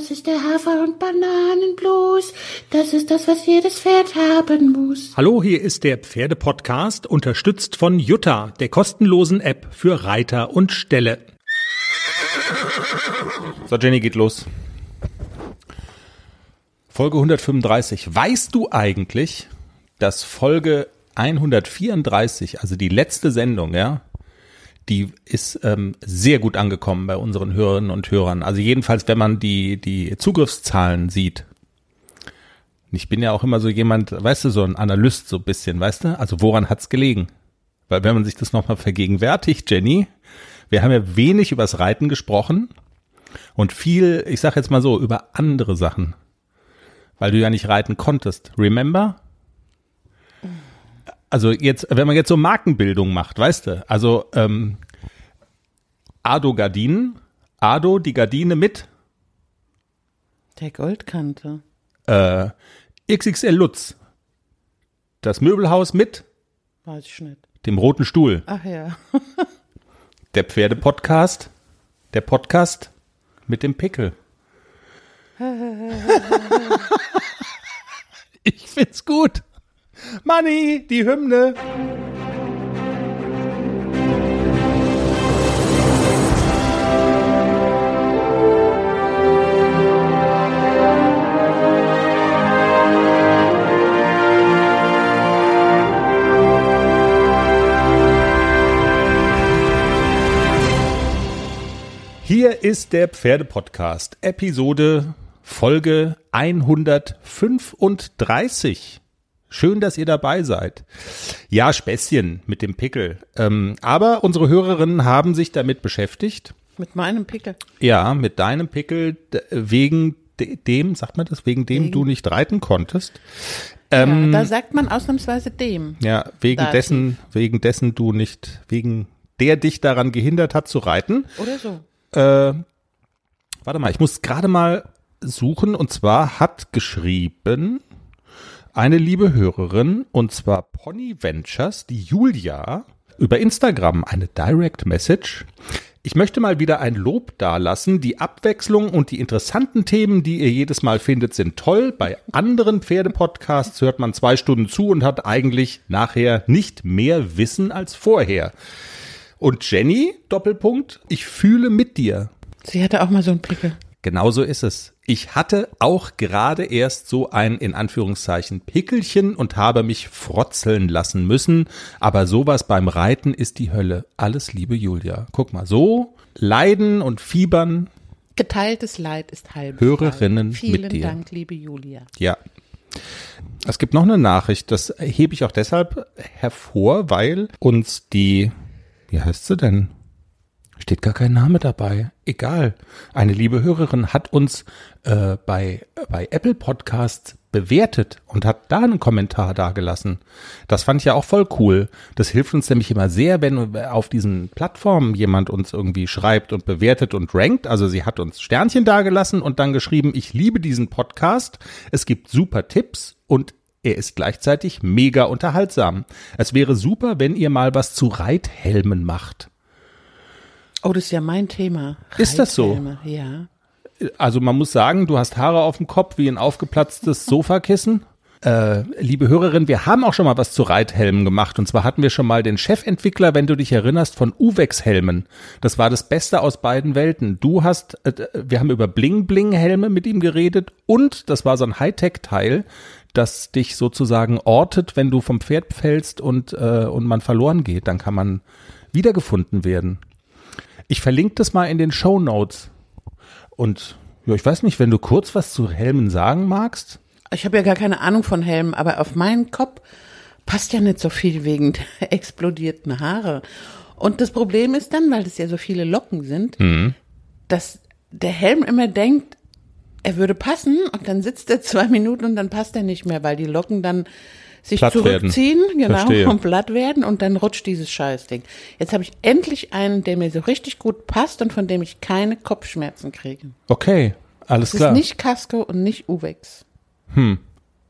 Das ist der Hafer- und Bananenblues. Das ist das, was jedes Pferd haben muss. Hallo, hier ist der Pferdepodcast, unterstützt von Jutta, der kostenlosen App für Reiter und Ställe. So, Jenny geht los. Folge 135. Weißt du eigentlich, dass Folge 134, also die letzte Sendung, ja, die ist ähm, sehr gut angekommen bei unseren Hörerinnen und Hörern. Also jedenfalls, wenn man die, die Zugriffszahlen sieht. Ich bin ja auch immer so jemand, weißt du, so ein Analyst so ein bisschen, weißt du? Also woran hat's gelegen? Weil wenn man sich das nochmal vergegenwärtigt, Jenny, wir haben ja wenig übers Reiten gesprochen und viel, ich sag jetzt mal so, über andere Sachen. Weil du ja nicht reiten konntest. Remember? Also jetzt, wenn man jetzt so Markenbildung macht, weißt du, also ähm, Ado Gardinen, Ado die Gardine mit Der Goldkante. äh, XXL Lutz, das Möbelhaus mit Weiß ich nicht. dem roten Stuhl, Ach ja. der Pferdepodcast, der Podcast mit dem Pickel. ich find's gut. Money, die Hymne. Hier ist der Pferdepodcast, Episode Folge 135. Schön, dass ihr dabei seid. Ja, Späßchen mit dem Pickel. Ähm, aber unsere Hörerinnen haben sich damit beschäftigt. Mit meinem Pickel. Ja, mit deinem Pickel wegen de- dem, sagt man das, wegen dem Wegen- du nicht reiten konntest. ja, Ähm, da sagt man ausnahmsweise dem. ja, wegen Dativ. dessen, wegen dessen du nicht, wegen der dich daran gehindert hat zu reiten. Oder so. Äh, warte mal, ich muss gerade mal suchen und zwar hat geschrieben eine liebe Hörerin und zwar Pony Ventures, die Julia, über Instagram eine Direct Message. Ich möchte mal wieder ein Lob dalassen. Die Abwechslung und die interessanten Themen, die ihr jedes Mal findet, sind toll. Bei anderen Pferdepodcasts hört man zwei Stunden zu und hat eigentlich nachher nicht mehr Wissen als vorher. Und Jenny, Doppelpunkt, ich fühle mit dir. Sie hatte auch mal so einen Pickel. Genauso ist es. Ich hatte auch gerade erst so ein in Anführungszeichen Pickelchen und habe mich frotzeln lassen müssen, aber sowas beim Reiten ist die Hölle. Alles liebe Julia. Guck mal, so leiden und fiebern, Geteiltes Leid ist halbes Hörerinnen. Vielen mit dir. Dank, liebe Julia. ja. Es gibt noch eine Nachricht, das hebe ich auch deshalb hervor, weil uns die, wie heißt sie denn? Steht gar kein Name dabei. Egal. Eine liebe Hörerin hat uns äh, bei, bei Apple Podcasts bewertet und hat da einen Kommentar dagelassen. Das fand ich ja auch voll cool. Das hilft uns nämlich immer sehr, wenn auf diesen Plattformen jemand uns irgendwie schreibt und bewertet und rankt. Also sie hat uns Sternchen dagelassen und dann geschrieben, ich liebe diesen Podcast. Es gibt super Tipps und er ist gleichzeitig mega unterhaltsam. Es wäre super, wenn ihr mal was zu Reithelmen macht. Oh, das ist ja mein Thema. Ist das so? Ja. Also man muss sagen, du hast Haare auf dem Kopf wie ein aufgeplatztes Sofakissen. Äh, liebe Hörerin, wir haben auch schon mal was zu Reithelmen gemacht. Und zwar hatten wir schon mal den Chefentwickler, wenn du dich erinnerst, von Uwex-Helmen. Das war das Beste aus beiden Welten. Du hast, äh, wir haben über Bling-Bling-Helme mit ihm geredet und das war so ein Hightech-Teil, das dich sozusagen ortet, wenn du vom Pferd fällst und, äh, und man verloren geht. Dann kann man wiedergefunden werden. Ich verlinke das mal in den Show Notes. Und ja, ich weiß nicht, wenn du kurz was zu Helmen sagen magst. Ich habe ja gar keine Ahnung von Helmen, aber auf meinen Kopf passt ja nicht so viel wegen der explodierten Haare. Und das Problem ist dann, weil es ja so viele Locken sind, dass der Helm immer denkt, er würde passen und dann sitzt er zwei Minuten und dann passt er nicht mehr, weil die Locken dann sich Platt werden. zurückziehen, genau, Verstehe. und platt werden und dann rutscht dieses Scheißding. Jetzt habe ich endlich einen, der mir so richtig gut passt und von dem ich keine Kopfschmerzen kriege. Okay, alles Es klar. ist nicht Casco und nicht Uwex. Hm.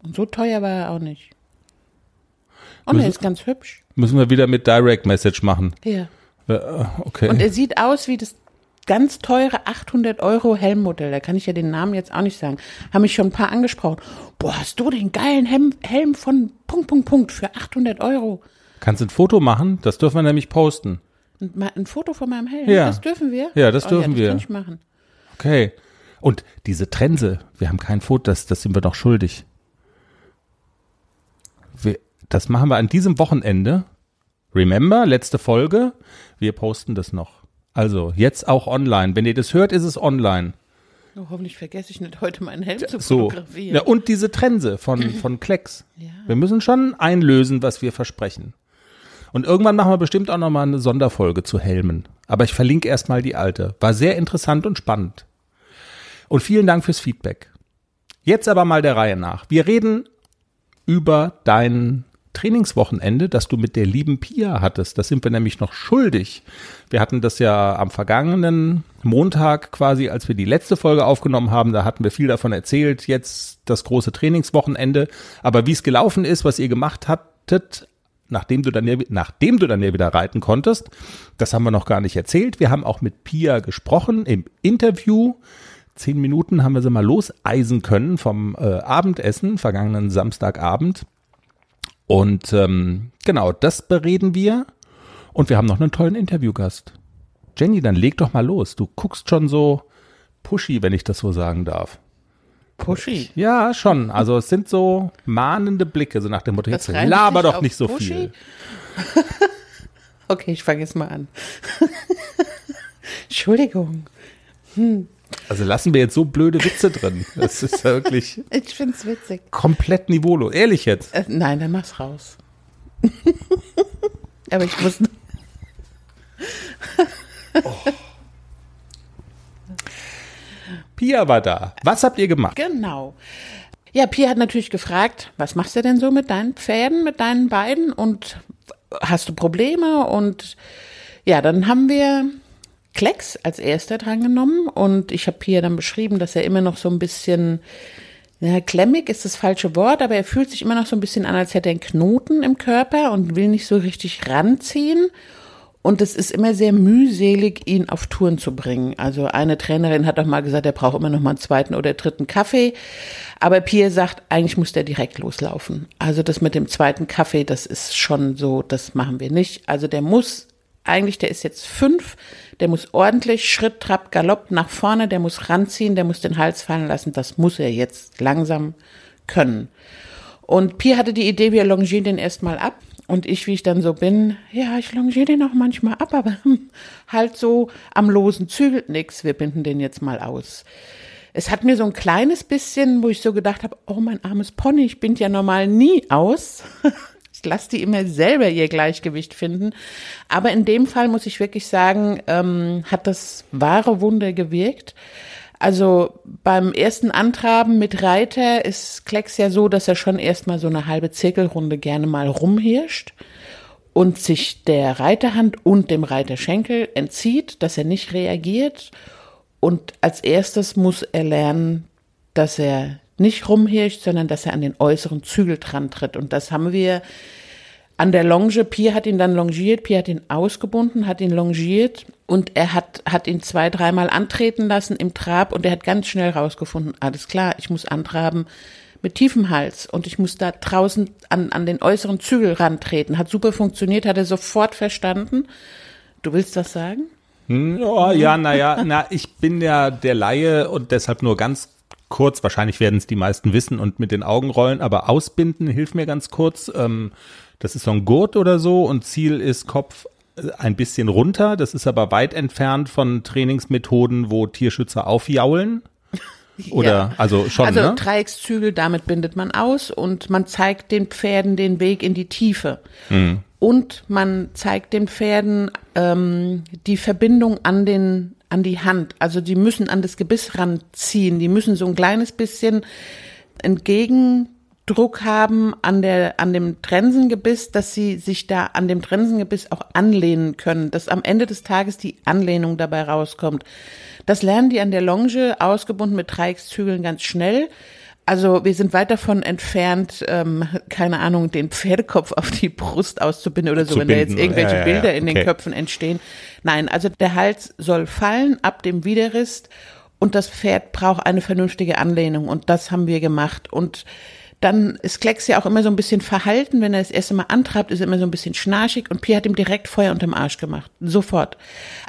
Und so teuer war er auch nicht. Und er Müssen- ist ganz hübsch. Müssen wir wieder mit Direct Message machen. Ja. Äh, Okay. Und er sieht aus wie das ganz teure 800 Euro Helmmodell, da kann ich ja den Namen jetzt auch nicht sagen, haben mich schon ein paar angesprochen. Boah, hast du den geilen Helm, Helm von Punkt, Punkt, Punkt für 800 Euro? Kannst du ein Foto machen? Das dürfen wir nämlich posten. Mal ein Foto von meinem Helm, Ja. das dürfen wir? Ja, das oh, dürfen ja, das wir. Kann ich machen. Okay. Und diese Trense, wir haben kein Foto, das, das sind wir doch schuldig. Wir, das machen wir an diesem Wochenende. Remember, letzte Folge. Wir posten das noch. Also, jetzt auch online. Wenn ihr das hört, ist es online. Oh, hoffentlich vergesse ich nicht heute meinen Helm zu So. fotografieren. Ja, und diese Trense von, von Klecks. Wir müssen schon einlösen, was wir versprechen. Und irgendwann machen wir bestimmt auch nochmal eine Sonderfolge zu Helmen. Aber ich verlinke erstmal die alte. War sehr interessant und spannend. Und vielen Dank fürs Feedback. Jetzt aber mal der Reihe nach. Wir reden über dein Trainingswochenende, das du mit der lieben Pia hattest. Das sind wir nämlich noch schuldig. Wir hatten das ja am vergangenen Montag quasi, als wir die letzte Folge aufgenommen haben. Da hatten wir viel davon erzählt. Jetzt das große Trainingswochenende. Aber wie es gelaufen ist, was ihr gemacht hattet, nachdem du dann ja, nachdem du dann ja wieder reiten konntest, das haben wir noch gar nicht erzählt. Wir haben auch mit Pia gesprochen im Interview. Zehn Minuten haben wir sie mal loseisen können vom äh, Abendessen, vergangenen Samstagabend. Und ähm, genau, das bereden wir. Und wir haben noch einen tollen Interviewgast. Jenny, dann leg doch mal los. Du guckst schon so pushy, wenn ich das so sagen darf. Pushy. Ja, schon. Also es sind so mahnende Blicke, so nach dem Motto, jetzt laber doch nicht so pushy? viel. Okay, ich fange jetzt mal an. Entschuldigung. Also lassen wir jetzt so blöde Witze drin. Das ist ja wirklich Ich find's witzig. komplett niveaulos. Ehrlich jetzt. Äh, nein, dann mach's raus. Aber ich muss. Pia war da. Was habt ihr gemacht? Genau. Ja, Pia hat natürlich gefragt, was machst du denn so mit deinen Pferden, mit deinen beiden und hast du Probleme? Und ja, dann haben wir Klecks als erster drangenommen und ich habe Pia dann beschrieben, dass er immer noch so ein bisschen, ja, klemmig ist das falsche Wort, aber er fühlt sich immer noch so ein bisschen an, als hätte er einen Knoten im Körper und will nicht so richtig ranziehen. Und es ist immer sehr mühselig, ihn auf Touren zu bringen. Also eine Trainerin hat doch mal gesagt, er braucht immer noch mal einen zweiten oder dritten Kaffee. Aber Pierre sagt, eigentlich muss der direkt loslaufen. Also das mit dem zweiten Kaffee, das ist schon so, das machen wir nicht. Also der muss, eigentlich, der ist jetzt fünf, der muss ordentlich Schritt, Trab, Galopp nach vorne, der muss ranziehen, der muss den Hals fallen lassen. Das muss er jetzt langsam können. Und Pierre hatte die Idee, wir longieren den erstmal ab. Und ich, wie ich dann so bin, ja, ich longiere den auch manchmal ab, aber halt so am losen Zügel nix, wir binden den jetzt mal aus. Es hat mir so ein kleines bisschen, wo ich so gedacht habe, oh mein armes Pony, ich bind ja normal nie aus. Lasse die immer selber ihr Gleichgewicht finden. Aber in dem Fall muss ich wirklich sagen, ähm, hat das wahre Wunder gewirkt. Also beim ersten Antraben mit Reiter ist Klecks ja so, dass er schon erstmal so eine halbe Zirkelrunde gerne mal rumhirscht und sich der Reiterhand und dem Reiterschenkel entzieht, dass er nicht reagiert. Und als erstes muss er lernen, dass er nicht rumhirscht, sondern dass er an den äußeren Zügel dran tritt. Und das haben wir an der Longe. Pierre hat ihn dann longiert, Pierre hat ihn ausgebunden, hat ihn longiert und er hat, hat ihn zwei, dreimal antreten lassen im Trab und er hat ganz schnell rausgefunden, alles klar, ich muss antraben mit tiefem Hals und ich muss da draußen an, an den äußeren Zügel rantreten. Hat super funktioniert, hat er sofort verstanden. Du willst was sagen? Oh, ja, naja, na, ich bin ja der Laie und deshalb nur ganz kurz, wahrscheinlich werden es die meisten wissen und mit den Augen rollen, aber ausbinden hilft mir ganz kurz. Ähm, das ist so ein Gurt oder so und Ziel ist Kopf äh, ein bisschen runter. Das ist aber weit entfernt von Trainingsmethoden, wo Tierschützer aufjaulen. Oder, Ja. also schon, Also ne? Dreieckszügel, damit bindet man aus und man zeigt den Pferden den Weg in die Tiefe. Und man zeigt den Pferden ähm, die Verbindung an den an die Hand. Also die müssen an das Gebiss ranziehen. Die müssen so ein kleines bisschen Entgegendruck haben an der an dem Trensengebiss, dass sie sich da an dem Trensengebiss auch anlehnen können, dass am Ende des Tages die Anlehnung dabei rauskommt. Das lernen die an der Longe ausgebunden mit Dreieckszügeln ganz schnell. Also wir sind weit davon entfernt, ähm, keine Ahnung, den Pferdekopf auf die Brust auszubinden oder so, wenn da jetzt irgendwelche Ja, ja, Bilder ja, in den. Köpfen entstehen. Nein, also der Hals soll fallen ab dem Widerrist und das Pferd braucht eine vernünftige Anlehnung und das haben wir gemacht. Und dann ist Klecks ja auch immer so ein bisschen verhalten, wenn er das erste Mal antreibt, ist er immer so ein bisschen schnarchig und Pia hat ihm direkt Feuer unterm Arsch gemacht. Sofort.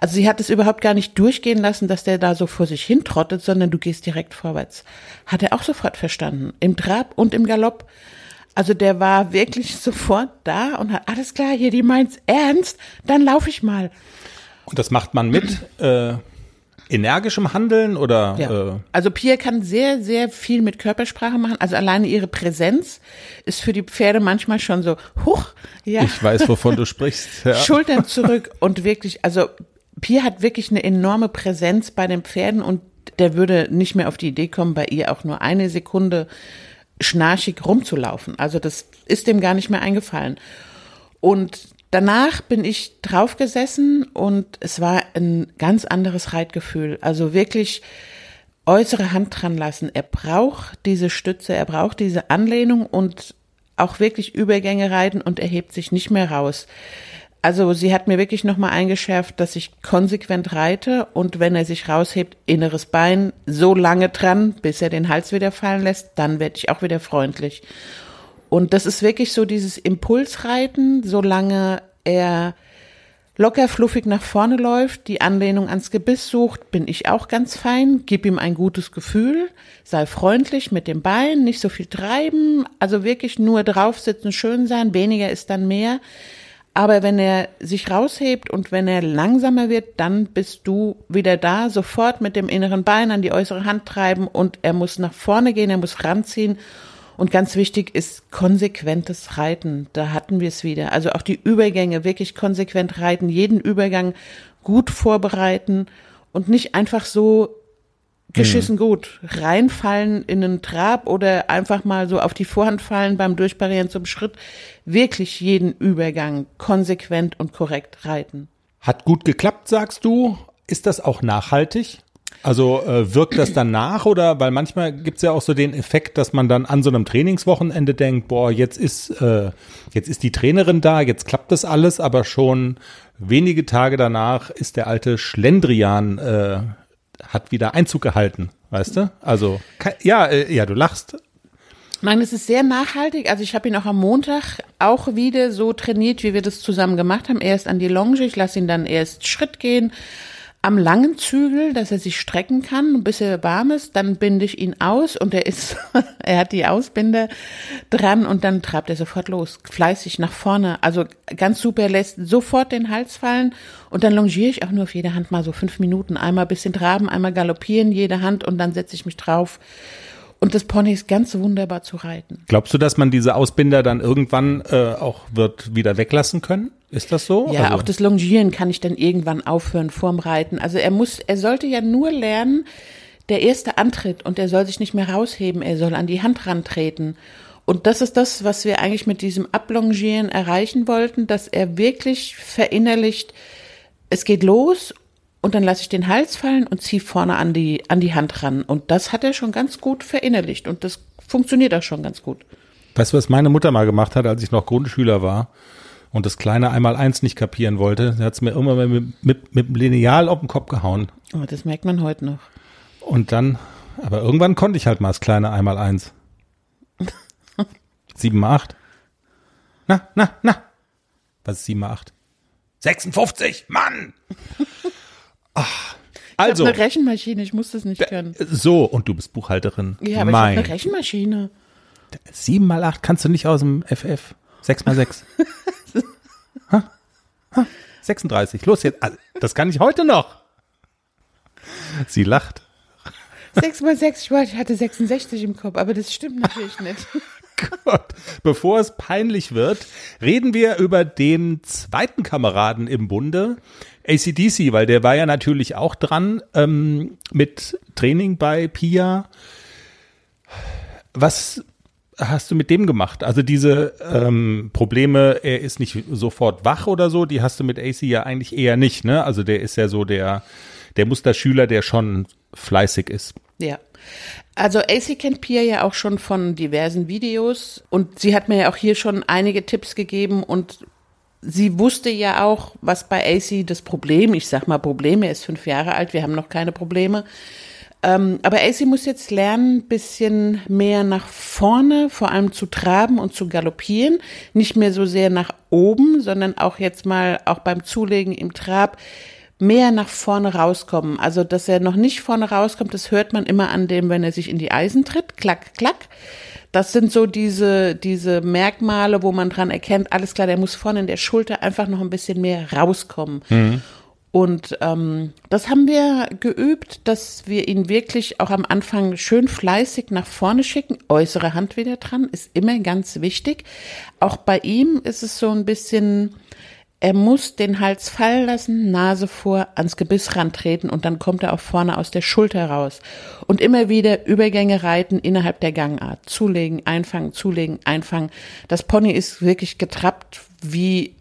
Also sie hat es überhaupt gar nicht durchgehen lassen, dass der da so vor sich hintrottet, sondern du gehst direkt vorwärts. Hat er auch sofort verstanden. Im Trab und im Galopp. Also der war wirklich sofort da und hat, alles klar, hier, die meint's ernst, dann laufe ich mal. Und das macht man mit äh, energischem Handeln oder Ja. äh, Also Pia kann sehr, sehr viel mit Körpersprache machen. Also alleine ihre Präsenz ist für die Pferde manchmal schon so, huch, ja, ich weiß, wovon du sprichst. Ja. Schultern zurück und wirklich, also Pia hat wirklich eine enorme Präsenz bei den Pferden und der würde nicht mehr auf die Idee kommen, bei ihr auch nur eine Sekunde schnarchig rumzulaufen. Also das ist dem gar nicht mehr eingefallen. Und danach bin ich draufgesessen und es war ein ganz anderes Reitgefühl. Also wirklich äußere Hand dran lassen. Er braucht diese Stütze, er braucht diese Anlehnung und auch wirklich Übergänge reiten und er hebt sich nicht mehr raus. Also sie hat mir wirklich nochmal eingeschärft, dass ich konsequent reite und wenn er sich raushebt, inneres Bein so lange dran, bis er den Hals wieder fallen lässt, dann werde ich auch wieder freundlich. Und das ist wirklich so dieses Impulsreiten, solange er locker fluffig nach vorne läuft, die Anlehnung ans Gebiss sucht, bin ich auch ganz fein, gib ihm ein gutes Gefühl, sei freundlich mit dem Bein, nicht so viel treiben, also wirklich nur draufsitzen, schön sein, weniger ist dann mehr. Aber wenn er sich raushebt und wenn er langsamer wird, dann bist du wieder da, sofort mit dem inneren Bein an die äußere Hand treiben und er muss nach vorne gehen, er muss ranziehen. Und ganz wichtig ist konsequentes Reiten. Da hatten wir es wieder. Also auch die Übergänge wirklich konsequent reiten, jeden Übergang gut vorbereiten und nicht einfach so geschissen gut reinfallen in einen Trab oder einfach mal so auf die Vorhand fallen beim Durchparieren zum Schritt. Wirklich jeden Übergang konsequent und korrekt reiten. Hat gut geklappt, sagst du? Ist das auch nachhaltig? Also äh, wirkt das dann nach oder weil manchmal gibt's ja auch so den Effekt, dass man dann an so einem Trainingswochenende denkt, boah, jetzt ist äh, jetzt ist die Trainerin da, jetzt klappt das alles, aber schon wenige Tage danach ist der alte Schlendrian äh, hat wieder Einzug gehalten, weißt du? Also ja, äh, ja, du lachst. Nein, es ist sehr nachhaltig. Also ich habe ihn auch am Montag auch wieder so trainiert, wie wir das zusammen gemacht haben. Erst an die Longe, ich lasse ihn dann erst Schritt gehen, am langen Zügel, dass er sich strecken kann, bis er warm ist. Dann binde ich ihn aus und er ist, er hat die Ausbinder dran und dann treibt er sofort los, fleißig nach vorne. Also ganz super, er lässt sofort den Hals fallen und dann longiere ich auch nur auf jede Hand mal so fünf Minuten. Einmal bisschen traben, einmal galoppieren, jede Hand und dann setze ich mich drauf. Und das Pony ist ganz wunderbar zu reiten. Glaubst du, dass man diese Ausbinder dann irgendwann äh, auch wird wieder weglassen können? Ist das so? Ja, Also- auch das Longieren kann ich dann irgendwann aufhören vorm Reiten. Also er muss, er sollte ja nur lernen, der erste Antritt und er soll sich nicht mehr rausheben, er soll an die Hand rantreten. Und das ist das, was wir eigentlich mit diesem Ablongieren erreichen wollten, dass er wirklich verinnerlicht, es geht los und dann lasse ich den Hals fallen und ziehe vorne an die, an die Hand ran. Und das hat er schon ganz gut verinnerlicht und das funktioniert auch schon ganz gut. Weißt du, was meine Mutter mal gemacht hat, als ich noch Grundschüler war und das kleine Einmal-Eins nicht kapieren wollte? Sie hat es mir immer mit, mit, mit dem Lineal auf den Kopf gehauen. Aber das merkt man heute noch. Und dann, aber irgendwann konnte ich halt mal das kleine Einmal-Eins. Sieben mal acht. Na, na, na. Was ist sieben mal acht? 56, Mann! Ach, also, Ich habe eine Rechenmaschine, ich muss das nicht können. so, und du bist Buchhalterin. Ja, aber mein ich habe eine Rechenmaschine. 7 mal 8 kannst du nicht aus dem FF. 6 mal 6. ha? Ha? 36. Los jetzt. Das kann ich heute noch. Sie lacht. 6 mal 6, ich wollte- ich hatte 66 im Kopf, aber das stimmt natürlich nicht. Gott. Bevor es peinlich wird, reden wir über den zweiten Kameraden im Bunde, ACDC, weil der war ja natürlich auch dran ähm, mit Training bei Pia. Was hast du mit dem gemacht? Also diese ähm, Probleme, er ist nicht sofort wach oder so, die hast du mit AC ja eigentlich eher nicht, ne? Also der ist ja so der der Musterschüler, der schon fleißig ist. Ja. Also AC kennt Pia ja auch schon von diversen Videos und sie hat mir ja auch hier schon einige Tipps gegeben und sie wusste ja auch, was bei AC das Problem, ich sag mal Problem, er ist fünf Jahre alt, wir haben noch keine Probleme. Ähm, aber AC muss jetzt lernen, bisschen mehr nach vorne, vor allem zu traben und zu galoppieren. Nicht mehr so sehr nach oben, sondern auch jetzt mal auch beim Zulegen im Trab mehr nach vorne rauskommen. Also, dass er noch nicht vorne rauskommt, das hört man immer an dem, wenn er sich in die Eisen tritt. Klack, klack. Das sind so diese, diese Merkmale, wo man dran erkennt, alles klar, der muss vorne in der Schulter einfach noch ein bisschen mehr rauskommen. Mhm. Und ähm, das haben wir geübt, dass wir ihn wirklich auch am Anfang schön fleißig nach vorne schicken. Äußere Hand wieder dran, ist immer ganz wichtig. Auch bei ihm ist es so ein bisschen, er muss den Hals fallen lassen, Nase vor, ans Gebiss rantreten und dann kommt er auch vorne aus der Schulter raus. Und immer wieder Übergänge reiten innerhalb der Gangart. Zulegen, einfangen, zulegen, einfangen. Das Pony ist wirklich getrappt wie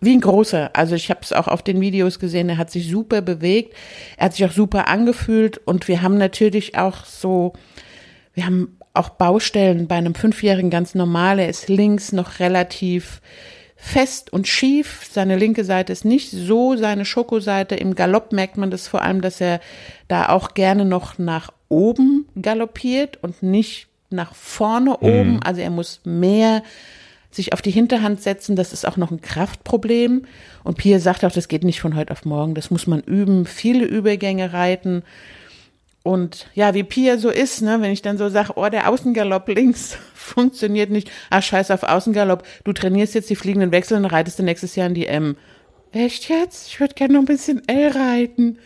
wie ein großer. Also ich habe es auch auf den Videos gesehen, er hat sich super bewegt, er hat sich auch super angefühlt und wir haben natürlich auch so, wir haben auch Baustellen bei einem Fünfjährigen ganz normal. Er ist links noch relativ fest und schief. Seine linke Seite ist nicht so seine Schokoseite. Im Galopp merkt man das vor allem, dass er da auch gerne noch nach oben galoppiert und nicht nach vorne oben. Mhm. Also er muss mehr sich auf die Hinterhand setzen, das ist auch noch ein Kraftproblem. Und Pia sagt auch, das geht nicht von heute auf morgen, das muss man üben, viele Übergänge reiten. Und ja, wie Pia so ist, ne, wenn ich dann so sage, oh, der Außengalopp links funktioniert nicht, ah, scheiß auf Außengalopp, du trainierst jetzt die fliegenden Wechsel und reitest du nächstes Jahr in die M. Echt jetzt? Ich würde gerne noch ein bisschen L reiten.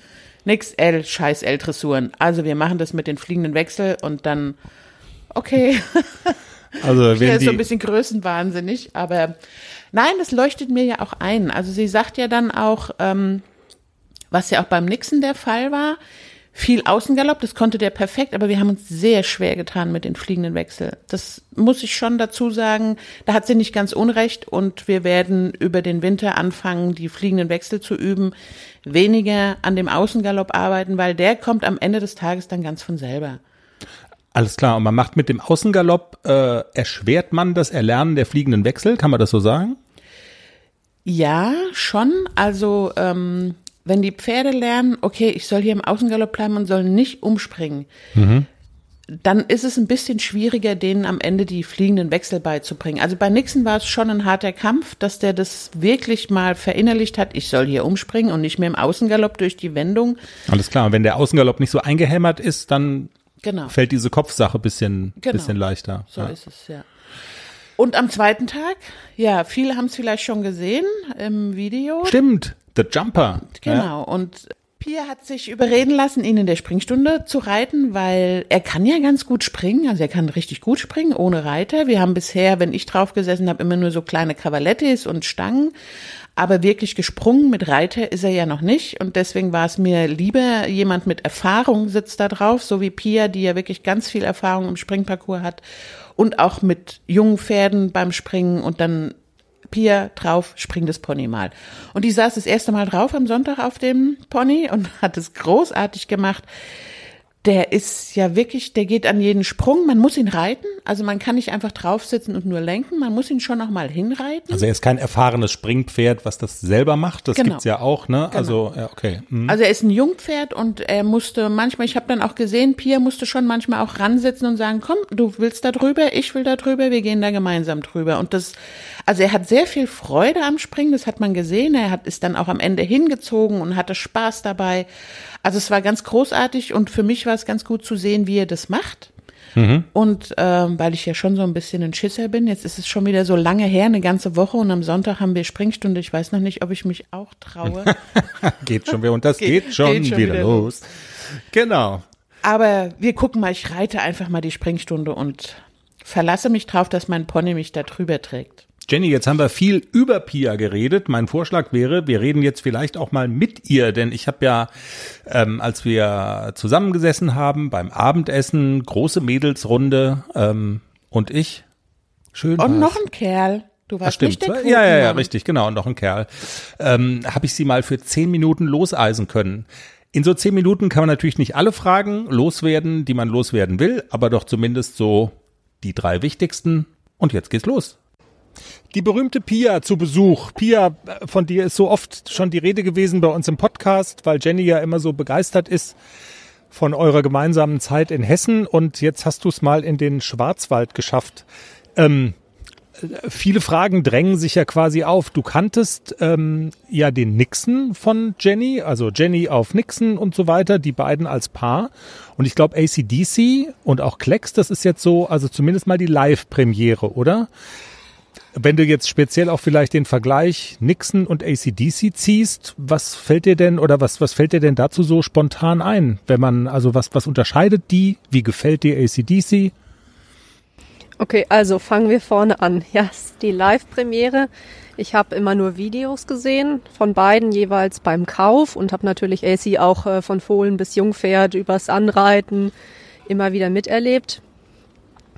Nix L, scheiß L-Dressuren. Also wir machen das mit den fliegenden Wechsel und dann, okay. Also wenn ist so ein bisschen größenwahnsinnig, aber nein, das leuchtet mir ja auch ein. Also sie sagt ja dann auch, ähm, was ja auch beim Nixon der Fall war, viel Außengalopp, das konnte der perfekt, aber wir haben uns sehr schwer getan mit den fliegenden Wechsel. Das muss ich schon dazu sagen. Da hat sie nicht ganz unrecht und wir werden über den Winter anfangen, die fliegenden Wechsel zu üben, weniger an dem Außengalopp arbeiten, weil der kommt am Ende des Tages dann ganz von selber. Alles klar, und man macht mit dem Außengalopp, äh, erschwert man das Erlernen der fliegenden Wechsel, kann man das so sagen? Ja, schon. Also ähm, wenn die Pferde lernen, okay, ich soll hier im Außengalopp bleiben und soll nicht umspringen, mhm. dann ist es ein bisschen schwieriger, denen am Ende die fliegenden Wechsel beizubringen. Also bei Nixon war es schon ein harter Kampf, dass der das wirklich mal verinnerlicht hat, ich soll hier umspringen und nicht mehr im Außengalopp durch die Wendung. Alles klar, und wenn der Außengalopp nicht so eingehämmert ist, dann Genau. fällt diese Kopfsache bisschen, Genau. bisschen leichter. So ja. ist es, ja. Und am zweiten Tag, ja, viele haben es vielleicht schon gesehen im Video. Stimmt, The Jumper. Genau. Ja. Und Pia hat sich überreden lassen, ihn in der Springstunde zu reiten, weil er kann ja ganz gut springen. Also er kann richtig gut springen, ohne Reiter. Wir haben bisher, wenn ich drauf gesessen habe, immer nur so kleine Cavalettis und Stangen. Aber wirklich gesprungen mit Reiter ist er ja noch nicht. Und deswegen war es mir lieber, jemand mit Erfahrung sitzt da drauf, so wie Pia, die ja wirklich ganz viel Erfahrung im Springparcours hat. Und auch mit jungen Pferden beim Springen und dann Pia drauf, spring das Pony mal. Und die saß das erste Mal drauf am Sonntag auf dem Pony und hat es großartig gemacht. Der ist ja wirklich, der geht an jeden Sprung. Man muss ihn reiten. Also man kann nicht einfach draufsitzen und nur lenken. Man muss ihn schon noch mal hinreiten. Also er ist kein erfahrenes Springpferd, was das selber macht. Das Genau. gibt's ja auch, ne? Also, ja, okay. Hm. Also er ist ein Jungpferd und er musste manchmal, ich habe dann auch gesehen, Pia musste schon manchmal auch ransitzen und sagen, komm, du willst da drüber, ich will da drüber, wir gehen da gemeinsam drüber. Und das, also er hat sehr viel Freude am Springen, das hat man gesehen. Er hat, ist dann auch am Ende hingezogen und hatte Spaß dabei. Also es war ganz großartig und für mich war es ganz gut zu sehen, wie er das macht. Und ähm, weil ich ja schon so ein bisschen ein Schisser bin, jetzt ist es schon wieder so lange her, eine ganze Woche und am Sonntag haben wir Springstunde. Ich weiß noch nicht, ob ich mich auch traue. geht schon wieder und das Geht- geht, schon, geht schon wieder, wieder los. Genau. Aber wir gucken mal, ich reite einfach mal die Springstunde und verlasse mich drauf, dass mein Pony mich da drüber trägt. Jenny, jetzt haben wir viel über Pia geredet. Mein Vorschlag wäre, wir reden jetzt vielleicht auch mal mit ihr, denn ich habe ja, ähm, als wir zusammengesessen haben beim Abendessen, große Mädelsrunde ähm, und ich, schön Und noch ein Kerl. Du warst stimmt. nicht der ja, ja, ja, richtig, genau. Und noch ein Kerl. Ähm, habe ich sie mal für zehn Minuten loseisen können. In so zehn Minuten kann man natürlich nicht alle Fragen loswerden, die man loswerden will, aber doch zumindest so die drei wichtigsten. Und jetzt geht's los. Die berühmte Pia zu Besuch. Pia, von dir ist so oft schon die Rede gewesen bei uns im Podcast, weil Jenny ja immer so begeistert ist von eurer gemeinsamen Zeit in Hessen und jetzt hast du es mal in den Schwarzwald geschafft. Ähm, viele Fragen drängen sich ja quasi auf. Du kanntest ähm, ja den Nixon von Jenny, also Jenny auf Nixon und so weiter, die beiden als Paar. Und ich glaube ACDC und auch Klecks, das ist jetzt so, also zumindest mal die Live-Premiere, oder? Wenn du jetzt speziell auch vielleicht den Vergleich Nixon und ACDC ziehst, was fällt dir denn oder was, was fällt dir denn dazu so spontan ein? Wenn man, also was, was unterscheidet die? Wie gefällt dir ACDC? Okay, also fangen wir vorne an. Ja, die Live-Premiere. Ich habe immer nur Videos gesehen von beiden jeweils beim Kauf und habe natürlich AC auch äh, von Fohlen bis Jungpferd übers Anreiten immer wieder miterlebt.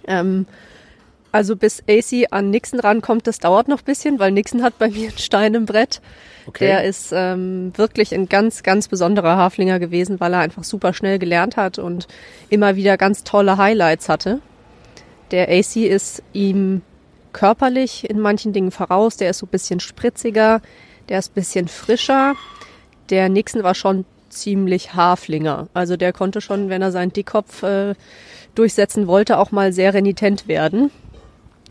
Ähm, also bis AC an Nixon rankommt, das dauert noch bisschen, weil Nixon hat bei mir einen Stein im Brett. Okay. Der ist ähm, wirklich ein ganz, ganz besonderer Haflinger gewesen, weil er einfach super schnell gelernt hat und immer wieder ganz tolle Highlights hatte. Der AC ist ihm körperlich in manchen Dingen voraus. Der ist so ein bisschen spritziger, der ist ein bisschen frischer. Der Nixon war schon ziemlich Haflinger. Also der konnte schon, wenn er seinen Dickkopf äh, durchsetzen wollte, auch mal sehr renitent werden.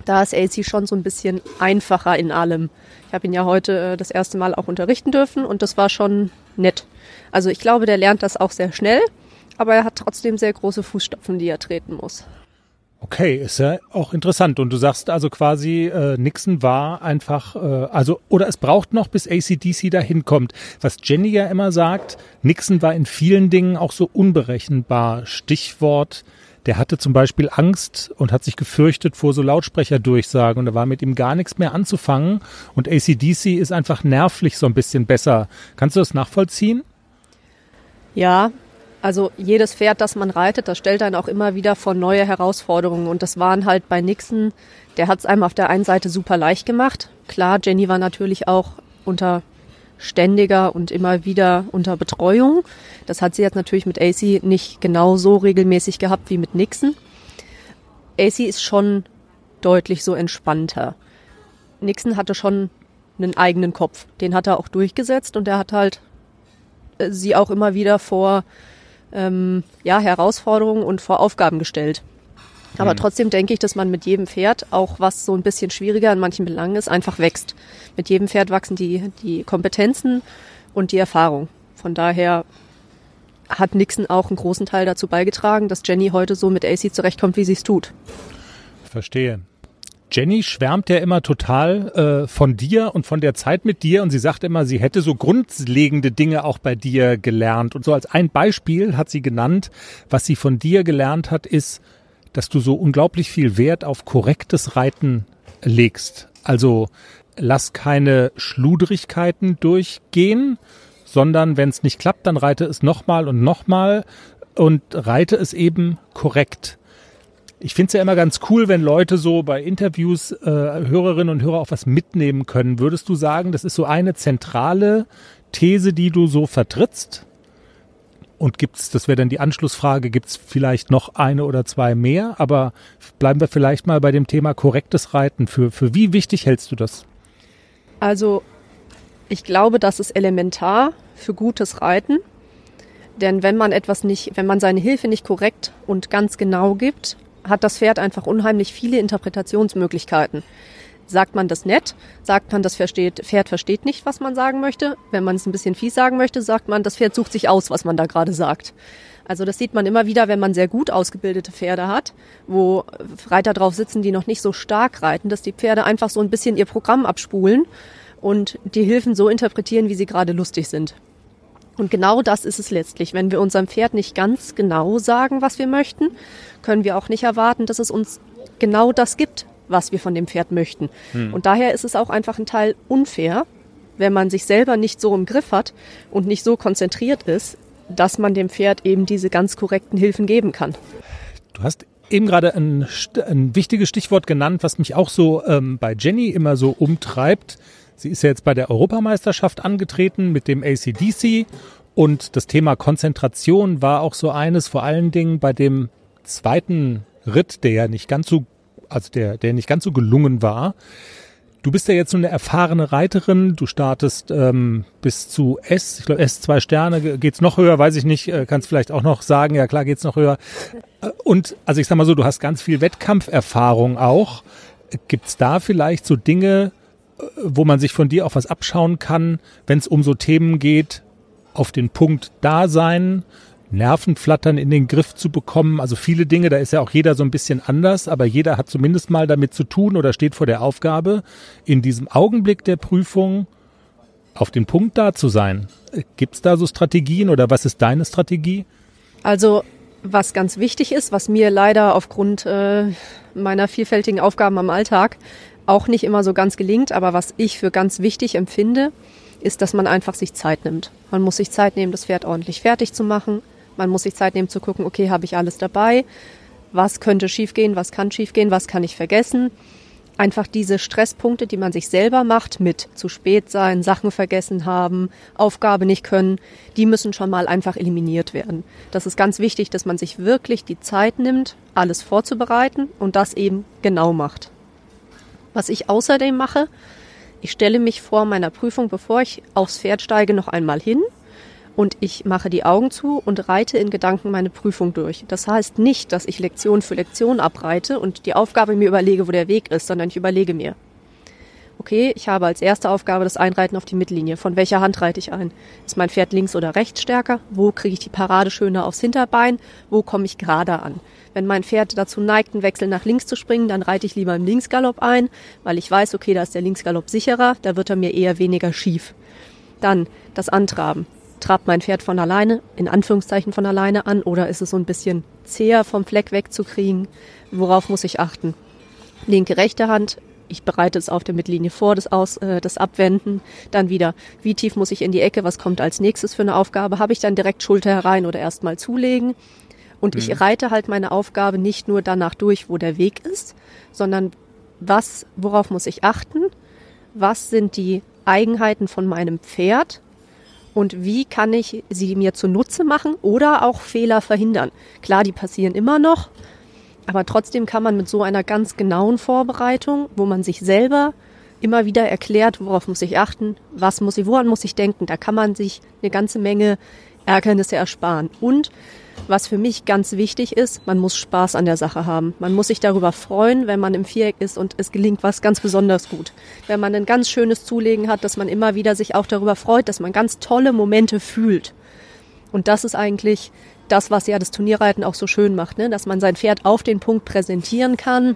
Da ist AC schon so ein bisschen einfacher in allem. Ich habe ihn ja heute äh, das erste Mal auch unterrichten dürfen und das war schon nett. Also ich glaube, der lernt das auch sehr schnell, aber er hat trotzdem sehr große Fußstapfen, die er treten muss. Okay, ist ja auch interessant. Und du sagst also quasi, äh, Nixon war einfach, äh, also, oder es braucht noch, bis ACDC da hinkommt. Was Jenny ja immer sagt, Nixon war in vielen Dingen auch so unberechenbar. Stichwort, der hatte zum Beispiel Angst und hat sich gefürchtet vor so Lautsprecherdurchsagen und da war mit ihm gar nichts mehr anzufangen. Und ACDC ist einfach nervlich so ein bisschen besser. Kannst du das nachvollziehen? Ja, also jedes Pferd, das man reitet, das stellt einen auch immer wieder vor neue Herausforderungen. Und das waren halt bei Nixon, der hat es einem auf der einen Seite super leicht gemacht. Klar, Jenny war natürlich auch unter ständiger und immer wieder unter Betreuung. Das hat sie jetzt natürlich mit AC nicht genau so regelmäßig gehabt wie mit Nixon. AC ist schon deutlich so entspannter. Nixon hatte schon einen eigenen Kopf. Den hat er auch durchgesetzt und er hat halt äh, sie auch immer wieder vor ähm, ja, Herausforderungen und vor Aufgaben gestellt. Aber mhm. trotzdem denke ich, dass man mit jedem Pferd, auch was so ein bisschen schwieriger in manchen Belangen ist, einfach wächst. Mit jedem Pferd wachsen die, die Kompetenzen und die Erfahrung. Von daher hat Nixon auch einen großen Teil dazu beigetragen, dass Jenny heute so mit AC zurechtkommt, wie sie es tut. Verstehe. Jenny schwärmt ja immer total äh, von dir und von der Zeit mit dir und sie sagt immer, sie hätte so grundlegende Dinge auch bei dir gelernt. Und so als ein Beispiel hat sie genannt, was sie von dir gelernt hat, ist, dass du so unglaublich viel Wert auf korrektes Reiten legst. Also lass keine Schludrigkeiten durchgehen, sondern wenn es nicht klappt, dann reite es nochmal und nochmal und reite es eben korrekt ich finde es ja immer ganz cool, wenn Leute so bei Interviews äh, Hörerinnen und Hörer auch was mitnehmen können. Würdest du sagen, das ist so eine zentrale These, die du so vertrittst? Und gibt's, das wäre dann die Anschlussfrage, gibt's vielleicht noch eine oder zwei mehr? Aber bleiben wir vielleicht mal bei dem Thema korrektes Reiten. Für, für wie wichtig hältst du das? Also, ich glaube, das ist elementar für gutes Reiten. Denn wenn man etwas nicht, wenn man seine Hilfe nicht korrekt und ganz genau gibt, hat das Pferd einfach unheimlich viele Interpretationsmöglichkeiten. Sagt man das nett, sagt man, das versteht, Pferd versteht nicht, was man sagen möchte. Wenn man es ein bisschen fies sagen möchte, sagt man, das Pferd sucht sich aus, was man da gerade sagt. Also das sieht man immer wieder, wenn man sehr gut ausgebildete Pferde hat, wo Reiter drauf sitzen, die noch nicht so stark reiten, dass die Pferde einfach so ein bisschen ihr Programm abspulen und die Hilfen so interpretieren, wie sie gerade lustig sind. Und genau das ist es letztlich. Wenn wir unserem Pferd nicht ganz genau sagen, was wir möchten, können wir auch nicht erwarten, dass es uns genau das gibt, was wir von dem Pferd möchten. Hm. Und daher ist es auch einfach ein Teil unfair, wenn man sich selber nicht so im Griff hat und nicht so konzentriert ist, dass man dem Pferd eben diese ganz korrekten Hilfen geben kann. Du hast eben gerade ein, ein wichtiges Stichwort genannt, was mich auch so ähm, bei Jenny immer so umtreibt. Sie ist ja jetzt bei der Europameisterschaft angetreten mit dem ACDC Und das Thema Konzentration war auch so eines, vor allen Dingen bei dem zweiten Ritt, der ja nicht ganz so, also der, der nicht ganz so gelungen war. Du bist ja jetzt so eine erfahrene Reiterin. Du startest ähm, bis zu S, ich glaube S zwei Sterne. Geht's noch höher? Weiß ich nicht. Äh, kannst vielleicht auch noch sagen. Ja klar, geht's noch höher. Äh, und also ich sag mal so, du hast ganz viel Wettkampferfahrung auch. Gibt's da vielleicht so Dinge, äh, wo man sich von dir auch was abschauen kann, wenn es um so Themen geht, auf den Punkt da sein, Nervenflattern in den Griff zu bekommen. Also viele Dinge, da ist ja auch jeder so ein bisschen anders, aber jeder hat zumindest mal damit zu tun oder steht vor der Aufgabe, in diesem Augenblick der Prüfung auf den Punkt da zu sein. Gibt es da so Strategien oder was ist deine Strategie? Also was ganz wichtig ist, was mir leider aufgrund äh, meiner vielfältigen Aufgaben am Alltag auch nicht immer so ganz gelingt, aber was ich für ganz wichtig empfinde, ist, dass man einfach sich Zeit nimmt. Man muss sich Zeit nehmen, das Pferd ordentlich fertig zu machen. Man muss sich Zeit nehmen zu gucken, okay, habe ich alles dabei? Was könnte schiefgehen? Was kann schiefgehen? Was kann ich vergessen? Einfach diese Stresspunkte, die man sich selber macht, mit zu spät sein, Sachen vergessen haben, Aufgabe nicht können, die müssen schon mal einfach eliminiert werden. Das ist ganz wichtig, dass man sich wirklich die Zeit nimmt, alles vorzubereiten und das eben genau macht. Was ich außerdem mache, ich stelle mich vor meiner Prüfung, bevor ich aufs Pferd steige, noch einmal hin und ich mache die Augen zu und reite in Gedanken meine Prüfung durch. Das heißt nicht, dass ich Lektion für Lektion abreite und die Aufgabe mir überlege, wo der Weg ist, sondern ich überlege mir, okay, ich habe als erste Aufgabe das Einreiten auf die Mittellinie. Von welcher Hand reite ich ein? Ist mein Pferd links oder rechts stärker? Wo kriege ich die Parade schöner aufs Hinterbein? Wo komme ich gerade an? Wenn mein Pferd dazu neigt, einen Wechsel nach links zu springen, dann reite ich lieber im Linksgalopp ein, weil ich weiß, okay, da ist der Linksgalopp sicherer, da wird er mir eher weniger schief. Dann das Antraben trabt mein Pferd von alleine, in Anführungszeichen von alleine an, oder ist es so ein bisschen zäher vom Fleck wegzukriegen? Worauf muss ich achten? Linke, rechte Hand. Ich bereite es auf der Mittellinie vor, das, Aus, äh, das Abwenden. Dann wieder, wie tief muss ich in die Ecke? Was kommt als nächstes für eine Aufgabe? Habe ich dann direkt Schulter herein oder erstmal zulegen? Und mhm. ich reite halt meine Aufgabe nicht nur danach durch, wo der Weg ist, sondern was, worauf muss ich achten? Was sind die Eigenheiten von meinem Pferd? Und wie kann ich sie mir zunutze machen oder auch Fehler verhindern. Klar, die passieren immer noch, aber trotzdem kann man mit so einer ganz genauen Vorbereitung, wo man sich selber immer wieder erklärt, worauf muss ich achten, was muss ich, woran muss ich denken, da kann man sich eine ganze Menge Ärgernisse ersparen. Und was für mich ganz wichtig ist, man muss Spaß an der Sache haben. Man muss sich darüber freuen, wenn man im Viereck ist und es gelingt was ganz besonders gut. Wenn man ein ganz schönes Zulegen hat, dass man immer wieder sich auch darüber freut, dass man ganz tolle Momente fühlt. Und das ist eigentlich das, was ja das Turnierreiten auch so schön macht, ne? dass man sein Pferd auf den Punkt präsentieren kann,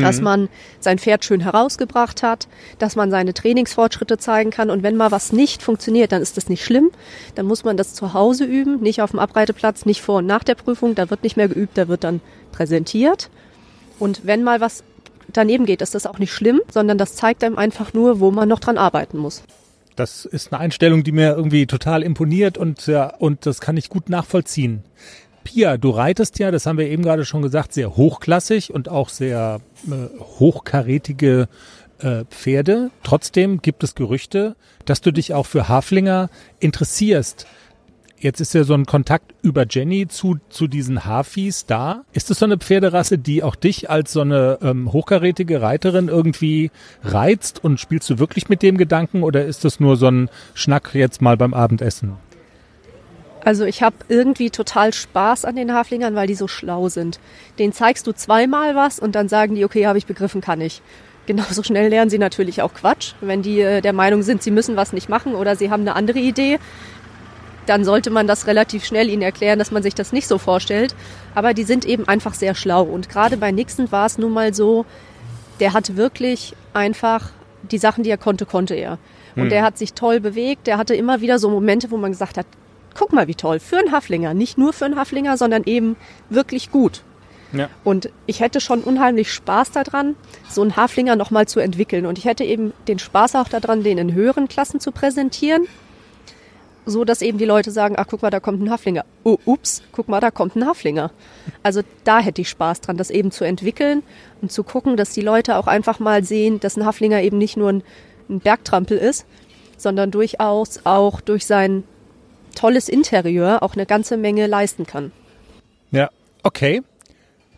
dass mhm. man sein Pferd schön herausgebracht hat, dass man seine Trainingsfortschritte zeigen kann. Und wenn mal was nicht funktioniert, dann ist das nicht schlimm. Dann muss man das zu Hause üben, nicht auf dem Abreiteplatz, nicht vor und nach der Prüfung. Da wird nicht mehr geübt, da wird dann präsentiert. Und wenn mal was daneben geht, ist das auch nicht schlimm, sondern das zeigt einem einfach nur, wo man noch dran arbeiten muss. Das ist eine Einstellung, die mir irgendwie total imponiert und, ja, und das kann ich gut nachvollziehen. Pia, du reitest ja, das haben wir eben gerade schon gesagt, sehr hochklassig und auch sehr äh, hochkarätige äh, Pferde. Trotzdem gibt es Gerüchte, dass du dich auch für Haflinger interessierst. Jetzt ist ja so ein Kontakt über Jenny zu, zu diesen Hafis da. Ist es so eine Pferderasse, die auch dich als so eine ähm, hochkarätige Reiterin irgendwie reizt und spielst du wirklich mit dem Gedanken oder ist das nur so ein Schnack jetzt mal beim Abendessen? Also ich habe irgendwie total Spaß an den Haflingern, weil die so schlau sind. Den zeigst du zweimal was und dann sagen die, okay, habe ich begriffen, kann ich. Genauso schnell lernen sie natürlich auch Quatsch. Wenn die äh, der Meinung sind, sie müssen was nicht machen oder sie haben eine andere Idee, dann sollte man das relativ schnell ihnen erklären, dass man sich das nicht so vorstellt. Aber die sind eben einfach sehr schlau. Und gerade bei Nixon war es nun mal so, der hat wirklich einfach die Sachen, die er konnte, konnte er. Und hm. der hat sich toll bewegt. Der hatte immer wieder so Momente, wo man gesagt hat, guck mal, wie toll, für einen Haflinger. Nicht nur für einen Haflinger, sondern eben wirklich gut. Ja. Und ich hätte schon unheimlich Spaß daran, so einen Haflinger nochmal zu entwickeln. Und ich hätte eben den Spaß auch daran, den in höheren Klassen zu präsentieren, so dass eben die Leute sagen, ach guck mal, da kommt ein Haflinger. Oh, ups, guck mal, da kommt ein Haflinger. Also da hätte ich Spaß dran, das eben zu entwickeln und zu gucken, dass die Leute auch einfach mal sehen, dass ein Haflinger eben nicht nur ein, ein Bergtrampel ist, sondern durchaus auch durch sein tolles Interieur auch eine ganze Menge leisten kann. Ja, okay.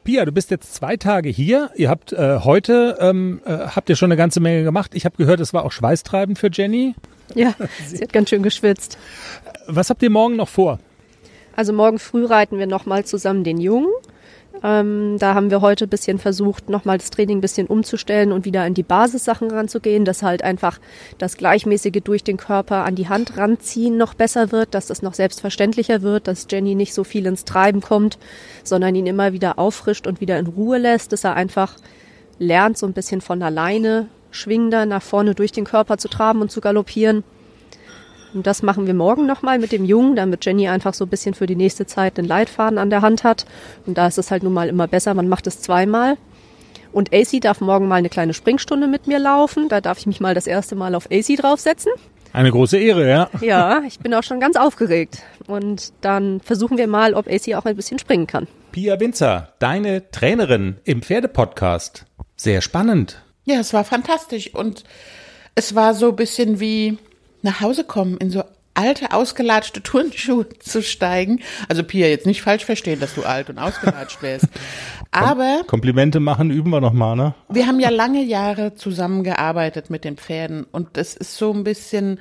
Pia, du bist jetzt zwei Tage hier. Ihr habt äh, heute ähm, äh, habt ihr schon eine ganze Menge gemacht. Ich habe gehört, es war auch schweißtreibend für Jenny. Ja, sie hat ganz schön geschwitzt. Was habt ihr morgen noch vor? Also morgen früh reiten wir nochmal zusammen den Jungen. Ähm, da haben wir heute ein bisschen versucht, nochmal das Training ein bisschen umzustellen und wieder an die Basissachen ranzugehen, dass halt einfach das gleichmäßige durch den Körper an die Hand ranziehen noch besser wird, dass das noch selbstverständlicher wird, dass Jenny nicht so viel ins Treiben kommt, sondern ihn immer wieder auffrischt und wieder in Ruhe lässt, dass er einfach lernt, so ein bisschen von alleine schwingender nach vorne durch den Körper zu traben und zu galoppieren. Und das machen wir morgen nochmal mit dem Jungen, damit Jenny einfach so ein bisschen für die nächste Zeit den Leitfaden an der Hand hat. Und da ist es halt nun mal immer besser, man macht es zweimal. Und AC darf morgen mal eine kleine Springstunde mit mir laufen. Da darf ich mich mal das erste Mal auf AC draufsetzen. Eine große Ehre, ja. Ja, ich bin auch schon ganz aufgeregt. Und dann versuchen wir mal, ob AC auch ein bisschen springen kann. Pia Winzer, deine Trainerin im Pferdepodcast. Sehr spannend. Ja, es war fantastisch. Und es war so ein bisschen wie nach Hause kommen, in so alte, ausgelatschte Turnschuhe zu steigen. Also Pia, jetzt nicht falsch verstehen, dass du alt und ausgelatscht wärst. Aber. Komplimente machen üben wir nochmal, ne? Wir haben ja lange Jahre zusammengearbeitet mit den Pferden und das ist so ein bisschen,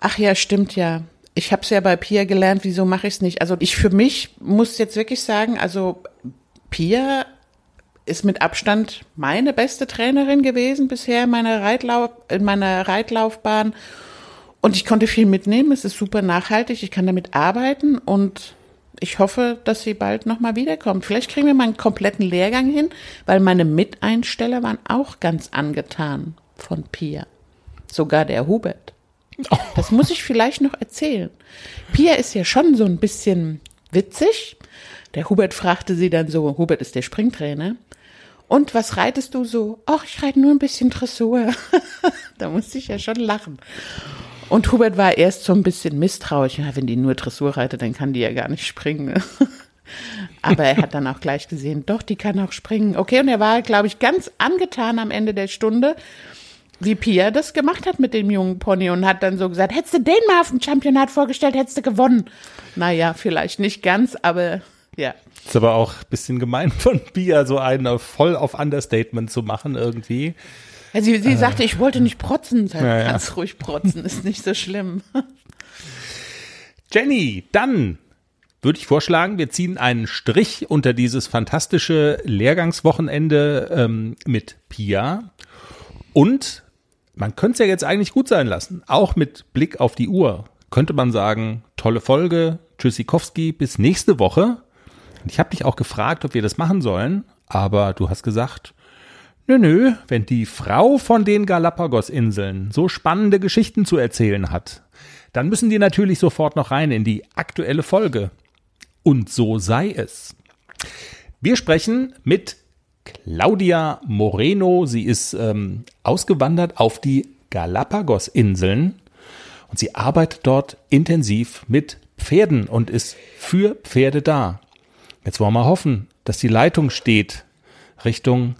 ach ja, stimmt ja. Ich habe es ja bei Pia gelernt, wieso mache ich es nicht? Also ich für mich muss jetzt wirklich sagen, also Pia ist mit Abstand meine beste Trainerin gewesen bisher in meiner, Reitlauf, in meiner Reitlaufbahn. Und ich konnte viel mitnehmen. Es ist super nachhaltig. Ich kann damit arbeiten und ich hoffe, dass sie bald nochmal wiederkommt. Vielleicht kriegen wir mal einen kompletten Lehrgang hin, weil meine Miteinsteller waren auch ganz angetan von Pia. Sogar der Hubert. Das muss ich vielleicht noch erzählen. Pia ist ja schon so ein bisschen witzig. Der Hubert fragte sie dann so, Hubert ist der Springtrainer. Und was reitest du so? Ach, ich reite nur ein bisschen Dressur. da musste ich ja schon lachen. Und Hubert war erst so ein bisschen misstrauisch. Ja, wenn die nur Dressur reitet, dann kann die ja gar nicht springen. Aber er hat dann auch gleich gesehen, doch, die kann auch springen. Okay, und er war, glaube ich, ganz angetan am Ende der Stunde, wie Pia das gemacht hat mit dem jungen Pony und hat dann so gesagt, hättest du den mal auf dem Championat vorgestellt, hättest du gewonnen. Naja, vielleicht nicht ganz, aber ja. Ist aber auch ein bisschen gemein von Pia, so einen voll auf Understatement zu machen irgendwie. Ja, sie, sie äh, sagte, ich wollte nicht protzen. Sag, ja, Ganz ruhig protzen, ist nicht so schlimm. Jenny, dann würde ich vorschlagen, wir ziehen einen Strich unter dieses fantastische Lehrgangswochenende ähm, mit Pia. Und man könnte es ja jetzt eigentlich gut sein lassen. Auch mit Blick auf die Uhr könnte man sagen, tolle Folge, Tschüssikowski, bis nächste Woche. Und ich habe dich auch gefragt, ob wir das machen sollen, aber du hast gesagt, Nö, nö, wenn die Frau von den Galapagos-Inseln so spannende Geschichten zu erzählen hat, dann müssen die natürlich sofort noch rein in die aktuelle Folge. Und so sei es. Wir sprechen mit Claudia Moreno. Sie ist ähm, ausgewandert auf die Galapagos-Inseln und sie arbeitet dort intensiv mit Pferden und ist für Pferde da. Jetzt wollen wir hoffen, dass die Leitung steht Richtung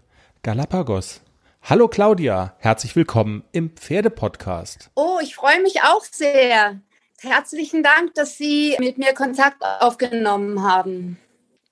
Galapagos. Hallo Claudia, herzlich willkommen im Pferdepodcast. Oh, ich freue mich auch sehr. Herzlichen Dank, dass Sie mit mir Kontakt aufgenommen haben.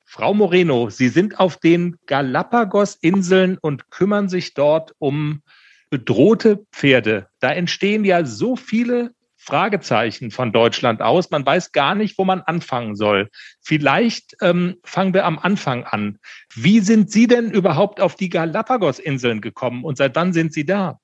Frau Moreno, Sie sind auf den Galapagos-Inseln und kümmern sich dort um bedrohte Pferde. Da entstehen ja so viele Fragezeichen von Deutschland aus. Man weiß gar nicht, wo man anfangen soll. Vielleicht ähm, fangen wir am Anfang an. Wie sind Sie denn überhaupt auf die Galapagos-Inseln gekommen und seit wann sind Sie da?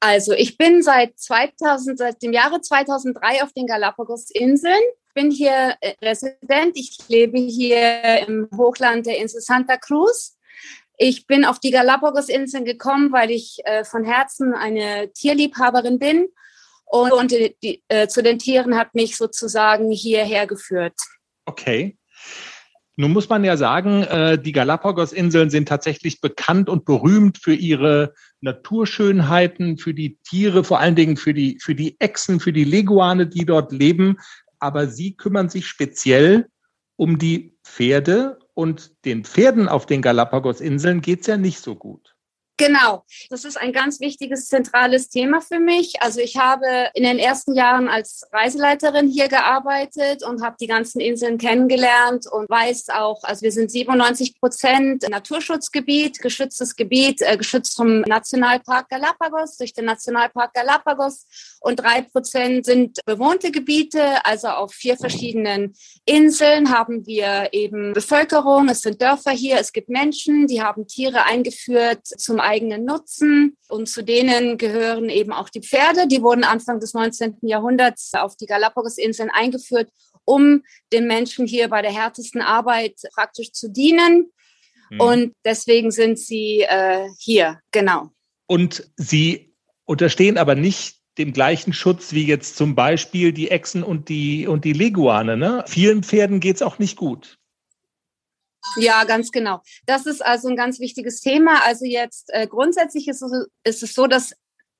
Also ich bin seit 2000, seit dem Jahre 2003 auf den Galapagos-Inseln. Bin hier äh, Resident. Ich lebe hier im Hochland der Insel Santa Cruz. Ich bin auf die Galapagos-Inseln gekommen, weil ich äh, von Herzen eine Tierliebhaberin bin und, und die, äh, zu den Tieren hat mich sozusagen hierher geführt. Okay. Nun muss man ja sagen, äh, die Galapagos-Inseln sind tatsächlich bekannt und berühmt für ihre Naturschönheiten, für die Tiere, vor allen Dingen für die, für die Echsen, für die Leguane, die dort leben. Aber sie kümmern sich speziell um die Pferde und den Pferden auf den Galapagos-Inseln geht's ja nicht so gut. Genau, das ist ein ganz wichtiges, zentrales Thema für mich. Also ich habe in den ersten Jahren als Reiseleiterin hier gearbeitet und habe die ganzen Inseln kennengelernt und weiß auch, also wir sind 97 Prozent Naturschutzgebiet, geschütztes Gebiet, äh, geschützt vom Nationalpark Galapagos, durch den Nationalpark Galapagos. Und drei Prozent sind bewohnte Gebiete, also auf vier verschiedenen Inseln haben wir eben Bevölkerung, es sind Dörfer hier, es gibt Menschen, die haben Tiere eingeführt zum eigenen Nutzen. Und zu denen gehören eben auch die Pferde. Die wurden Anfang des 19. Jahrhunderts auf die Galapagos-Inseln eingeführt, um den Menschen hier bei der härtesten Arbeit praktisch zu dienen. Mhm. Und deswegen sind sie äh, hier, genau. Und sie unterstehen aber nicht dem gleichen Schutz wie jetzt zum Beispiel die Echsen und die, und die Leguane. Ne? Vielen Pferden geht es auch nicht gut. Ja, ganz genau. Das ist also ein ganz wichtiges Thema. Also jetzt äh, grundsätzlich ist es, ist es so, dass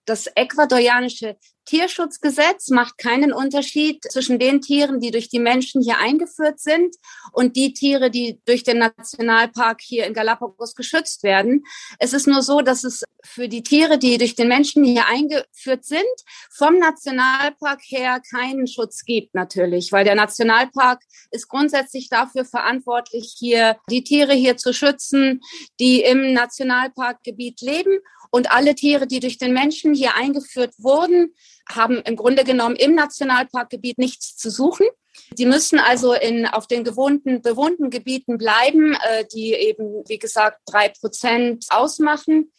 das ecuadorianische Tierschutzgesetz macht keinen Unterschied zwischen den Tieren, die durch die Menschen hier eingeführt sind und die Tiere, die durch den Nationalpark hier in Galapagos geschützt werden. Es ist nur so, dass es für die Tiere, die durch den Menschen hier eingeführt sind, vom Nationalpark her keinen Schutz gibt natürlich, weil der Nationalpark ist grundsätzlich dafür verantwortlich, hier die Tiere hier zu schützen, die im Nationalparkgebiet leben und alle Tiere, die durch den Menschen hier eingeführt wurden, haben im Grunde genommen im Nationalparkgebiet nichts zu suchen. Die müssen also in, auf den gewohnten, bewohnten Gebieten bleiben, äh, die eben, wie gesagt, drei Prozent ausmachen.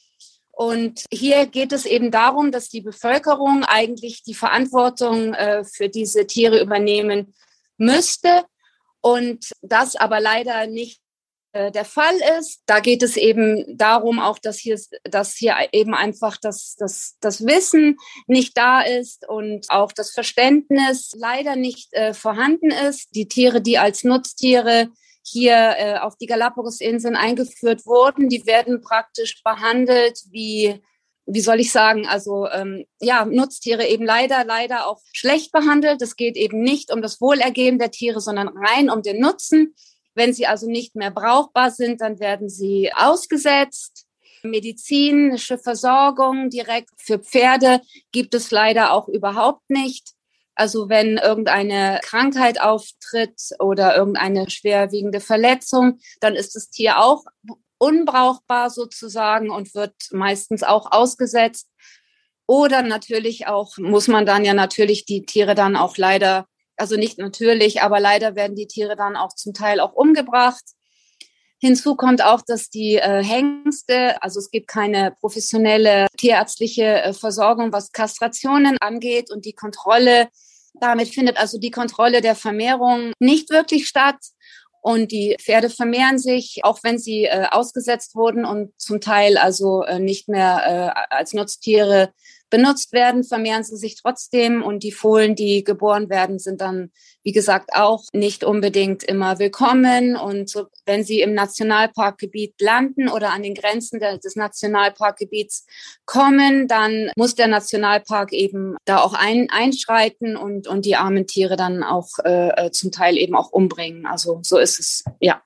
Und hier geht es eben darum, dass die Bevölkerung eigentlich die Verantwortung äh, für diese Tiere übernehmen müsste und das aber leider nicht der Fall ist. Da geht es eben darum, auch dass hier, dass hier eben einfach das, das, das Wissen nicht da ist und auch das Verständnis leider nicht äh, vorhanden ist. Die Tiere, die als Nutztiere hier äh, auf die Galapagos-Inseln eingeführt wurden, die werden praktisch behandelt wie wie soll ich sagen, also ähm, ja, Nutztiere eben leider, leider auch schlecht behandelt. Es geht eben nicht um das Wohlergehen der Tiere, sondern rein um den Nutzen. Wenn sie also nicht mehr brauchbar sind, dann werden sie ausgesetzt. Medizinische Versorgung direkt für Pferde gibt es leider auch überhaupt nicht. Also wenn irgendeine Krankheit auftritt oder irgendeine schwerwiegende Verletzung, dann ist das Tier auch unbrauchbar sozusagen und wird meistens auch ausgesetzt. Oder natürlich auch muss man dann ja natürlich die Tiere dann auch leider also nicht natürlich, aber leider werden die Tiere dann auch zum Teil auch umgebracht. Hinzu kommt auch, dass die äh, Hengste, also es gibt keine professionelle tierärztliche äh, Versorgung, was Kastrationen angeht und die Kontrolle. Damit findet also die Kontrolle der Vermehrung nicht wirklich statt. Und die Pferde vermehren sich, auch wenn sie äh, ausgesetzt wurden und zum Teil also äh, nicht mehr äh, als Nutztiere benutzt werden, vermehren sie sich trotzdem und die Fohlen, die geboren werden, sind dann, wie gesagt, auch nicht unbedingt immer willkommen. Und so, wenn sie im Nationalparkgebiet landen oder an den Grenzen des Nationalparkgebiets kommen, dann muss der Nationalpark eben da auch ein, einschreiten und, und die armen Tiere dann auch äh, äh zum Teil eben auch umbringen. Also so ist es, ja.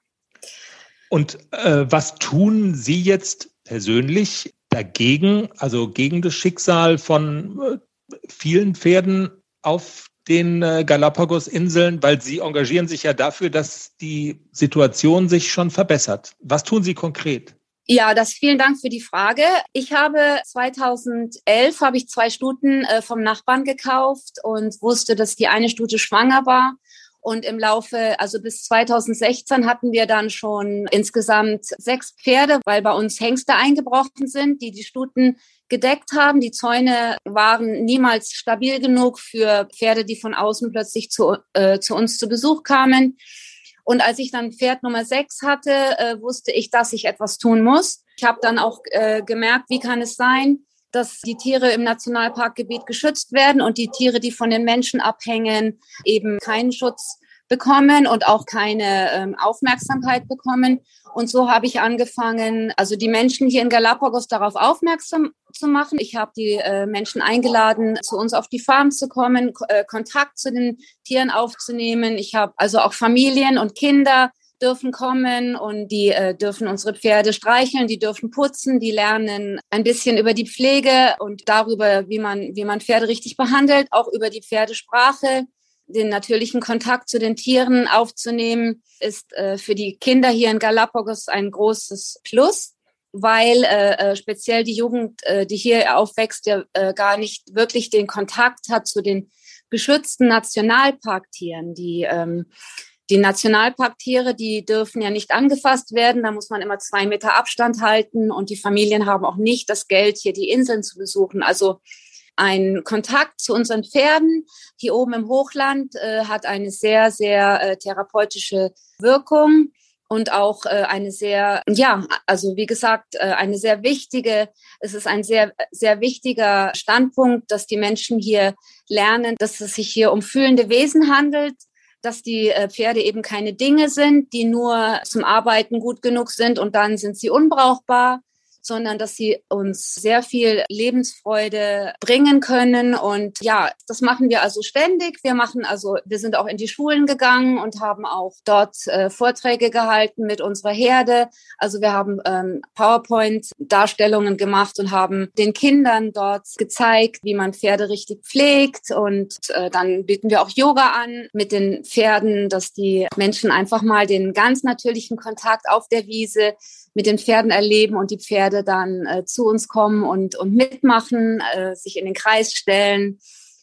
Und äh, was tun Sie jetzt persönlich dagegen, also gegen das Schicksal von äh, vielen Pferden auf den äh, Galapagos-Inseln, weil Sie engagieren sich ja dafür, dass die Situation sich schon verbessert. Was tun Sie konkret? Ja, das vielen Dank für die Frage. Ich habe 2011 habe ich zwei Stuten äh, vom Nachbarn gekauft und wusste, dass die eine Stute schwanger war und im Laufe, also bis 2016 hatten wir dann schon insgesamt sechs Pferde, weil bei uns Hengste eingebrochen sind, die die Stuten gedeckt haben. Die Zäune waren niemals stabil genug für Pferde, die von außen plötzlich zu, äh, zu uns zu Besuch kamen. Und als ich dann Pferd Nummer sechs hatte, äh, wusste ich, dass ich etwas tun muss. Ich habe dann auch äh, gemerkt, wie kann es sein, dass die Tiere im Nationalparkgebiet geschützt werden und die Tiere, die von den Menschen abhängen, eben keinen Schutz bekommen und auch keine ähm, Aufmerksamkeit bekommen. Und so habe ich angefangen, also die Menschen hier in Galapagos darauf aufmerksam zu machen. Ich habe die äh, Menschen eingeladen, zu uns auf die Farm zu kommen, äh, Kontakt zu den Tieren aufzunehmen. Ich habe also auch Familien und Kinder dürfen kommen und die äh, dürfen unsere Pferde streicheln, die dürfen putzen, die lernen ein bisschen über die Pflege und darüber, wie man, wie man Pferde richtig behandelt, auch über die Pferdesprache. Den natürlichen Kontakt zu den Tieren aufzunehmen, ist äh, für die Kinder hier in Galapagos ein großes Plus weil äh, äh, speziell die Jugend, äh, die hier aufwächst, ja äh, gar nicht wirklich den Kontakt hat zu den geschützten Nationalparktieren. Die, ähm, die Nationalparktiere, die dürfen ja nicht angefasst werden. Da muss man immer zwei Meter Abstand halten und die Familien haben auch nicht das Geld, hier die Inseln zu besuchen. Also ein Kontakt zu unseren Pferden hier oben im Hochland äh, hat eine sehr, sehr äh, therapeutische Wirkung und auch äh, eine sehr, ja, also wie gesagt, äh, eine sehr wichtige, es ist ein sehr, sehr wichtiger Standpunkt, dass die Menschen hier lernen, dass es sich hier um fühlende Wesen handelt, dass die äh, Pferde eben keine Dinge sind, die nur zum Arbeiten gut genug sind und dann sind sie unbrauchbar, sondern dass sie uns sehr viel Lebensfreude bringen können. Und ja, das machen wir also ständig. Wir machen also, wir sind auch in die Schulen gegangen und haben auch dort äh, Vorträge gehalten mit unserer Herde. Also wir haben ähm, PowerPoint-Darstellungen gemacht und haben den Kindern dort gezeigt, wie man Pferde richtig pflegt. Und äh, dann bieten wir auch Yoga an mit den Pferden, dass die Menschen einfach mal den ganz natürlichen Kontakt auf der Wiese mit den Pferden erleben und die Pferde dann äh, zu uns kommen und, und mitmachen, äh, sich in den Kreis stellen.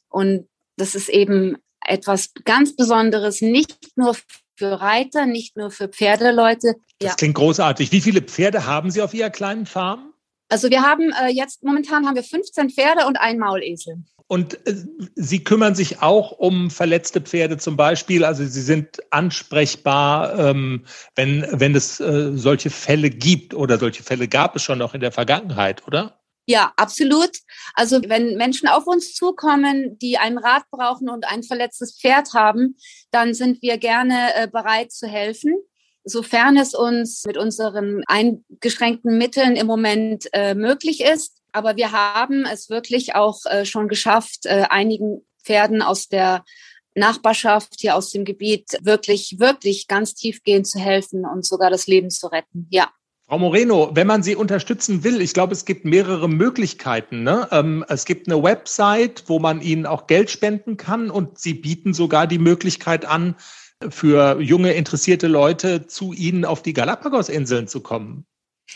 Und das ist eben etwas ganz Besonderes, nicht nur für Reiter, nicht nur für Pferdeleute. Das ja. klingt großartig. Wie viele Pferde haben Sie auf Ihrer kleinen Farm? Also wir haben äh, jetzt momentan haben wir 15 Pferde und einen Maulesel. Und äh, Sie kümmern sich auch um verletzte Pferde zum Beispiel. Also Sie sind ansprechbar, ähm, wenn, wenn es äh, solche Fälle gibt oder solche Fälle gab es schon noch in der Vergangenheit, oder? Ja, absolut. Also wenn Menschen auf uns zukommen, die einen Rat brauchen und ein verletztes Pferd haben, dann sind wir gerne äh, bereit zu helfen sofern es uns mit unseren eingeschränkten Mitteln im Moment äh, möglich ist. Aber wir haben es wirklich auch äh, schon geschafft, äh, einigen Pferden aus der Nachbarschaft hier aus dem Gebiet wirklich, wirklich ganz tiefgehend zu helfen und sogar das Leben zu retten. Ja. Frau Moreno, wenn man Sie unterstützen will, ich glaube, es gibt mehrere Möglichkeiten. Ne? Ähm, es gibt eine Website, wo man Ihnen auch Geld spenden kann und Sie bieten sogar die Möglichkeit an, für junge, interessierte Leute zu Ihnen auf die Galapagos-Inseln zu kommen.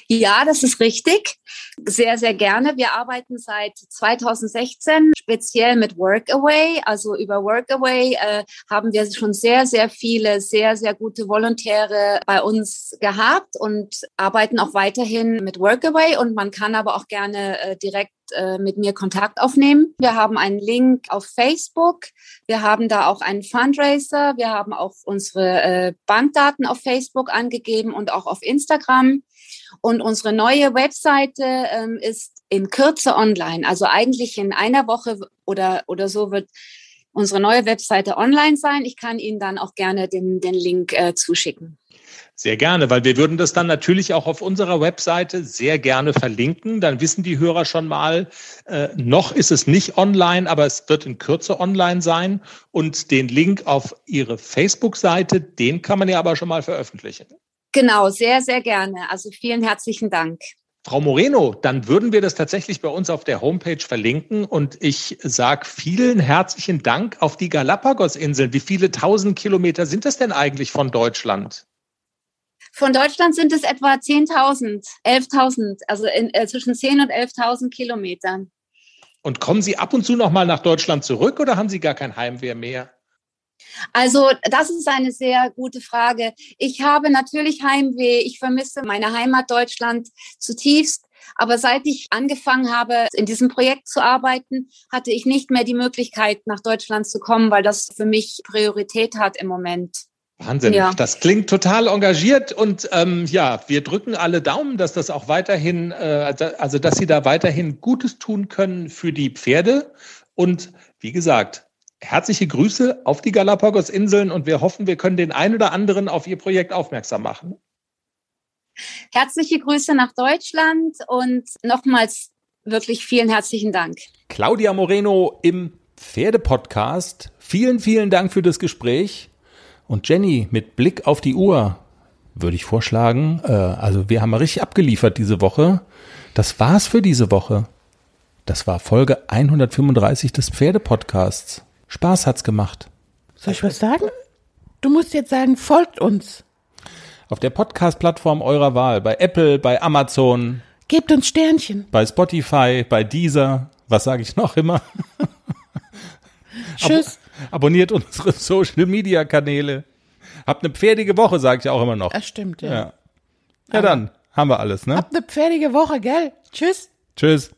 Ja, das ist richtig. Sehr, sehr gerne. Wir arbeiten seit 2016 speziell mit Workaway. Also über Workaway äh, haben wir schon sehr, sehr viele, sehr, sehr gute Volontäre bei uns gehabt und arbeiten auch weiterhin mit Workaway. Und man kann aber auch gerne äh, direkt äh, mit mir Kontakt aufnehmen. Wir haben einen Link auf Facebook. Wir haben da auch einen Fundraiser. Wir haben auch unsere äh, Bankdaten auf Facebook angegeben und auch auf Instagram. Und unsere neue Webseite ähm, ist in Kürze online. Also eigentlich in einer Woche oder, oder so wird unsere neue Webseite online sein. Ich kann Ihnen dann auch gerne den, den Link äh, zuschicken. Sehr gerne, weil wir würden das dann natürlich auch auf unserer Webseite sehr gerne verlinken. Dann wissen die Hörer schon mal, äh, noch ist es nicht online, aber es wird in Kürze online sein. Und den Link auf Ihre Facebook-Seite, den kann man ja aber schon mal veröffentlichen. Genau, sehr, sehr gerne. Also vielen herzlichen Dank. Frau Moreno, dann würden wir das tatsächlich bei uns auf der Homepage verlinken und ich sage vielen herzlichen Dank auf die Galapagos-Inseln. Wie viele tausend Kilometer sind das denn eigentlich von Deutschland? Von Deutschland sind es etwa 10.000, 11.000, also in, äh, zwischen 10.000 und 11.000 Kilometern. Und kommen Sie ab und zu noch mal nach Deutschland zurück oder haben Sie gar kein Heimwehr mehr? Also das ist eine sehr gute Frage. Ich habe natürlich Heimweh. Ich vermisse meine Heimat Deutschland zutiefst. Aber seit ich angefangen habe, in diesem Projekt zu arbeiten, hatte ich nicht mehr die Möglichkeit, nach Deutschland zu kommen, weil das für mich Priorität hat im Moment. Wahnsinn. Ja. Das klingt total engagiert und ähm, ja, wir drücken alle Daumen, dass das auch weiterhin, äh, also dass Sie da weiterhin Gutes tun können für die Pferde. Und wie gesagt, herzliche Grüße auf die Galapagos-Inseln und wir hoffen, wir können den einen oder anderen auf Ihr Projekt aufmerksam machen. Herzliche Grüße nach Deutschland und nochmals wirklich vielen herzlichen Dank. Claudia Moreno im Pferdepodcast. Vielen, vielen Dank für das Gespräch. Und Jenny, mit Blick auf die Uhr, würde ich vorschlagen. Äh, also wir haben mal richtig abgeliefert diese Woche. Das war's für diese Woche. Das war Folge 135 des Pferdepodcasts. Spaß hat's gemacht. Soll ich was sagen? Du musst jetzt sagen, folgt uns. Auf der Podcast-Plattform eurer Wahl, bei Apple, bei Amazon, Gebt uns Sternchen. bei Spotify, bei Deezer, was sage ich noch immer? Tschüss. Abonniert unsere Social-Media-Kanäle. Habt eine pferdige Woche, sage ich auch immer noch. Das stimmt, ja. Ja. Ja, dann haben wir alles, ne? Habt eine pferdige Woche, gell? Tschüss. Tschüss.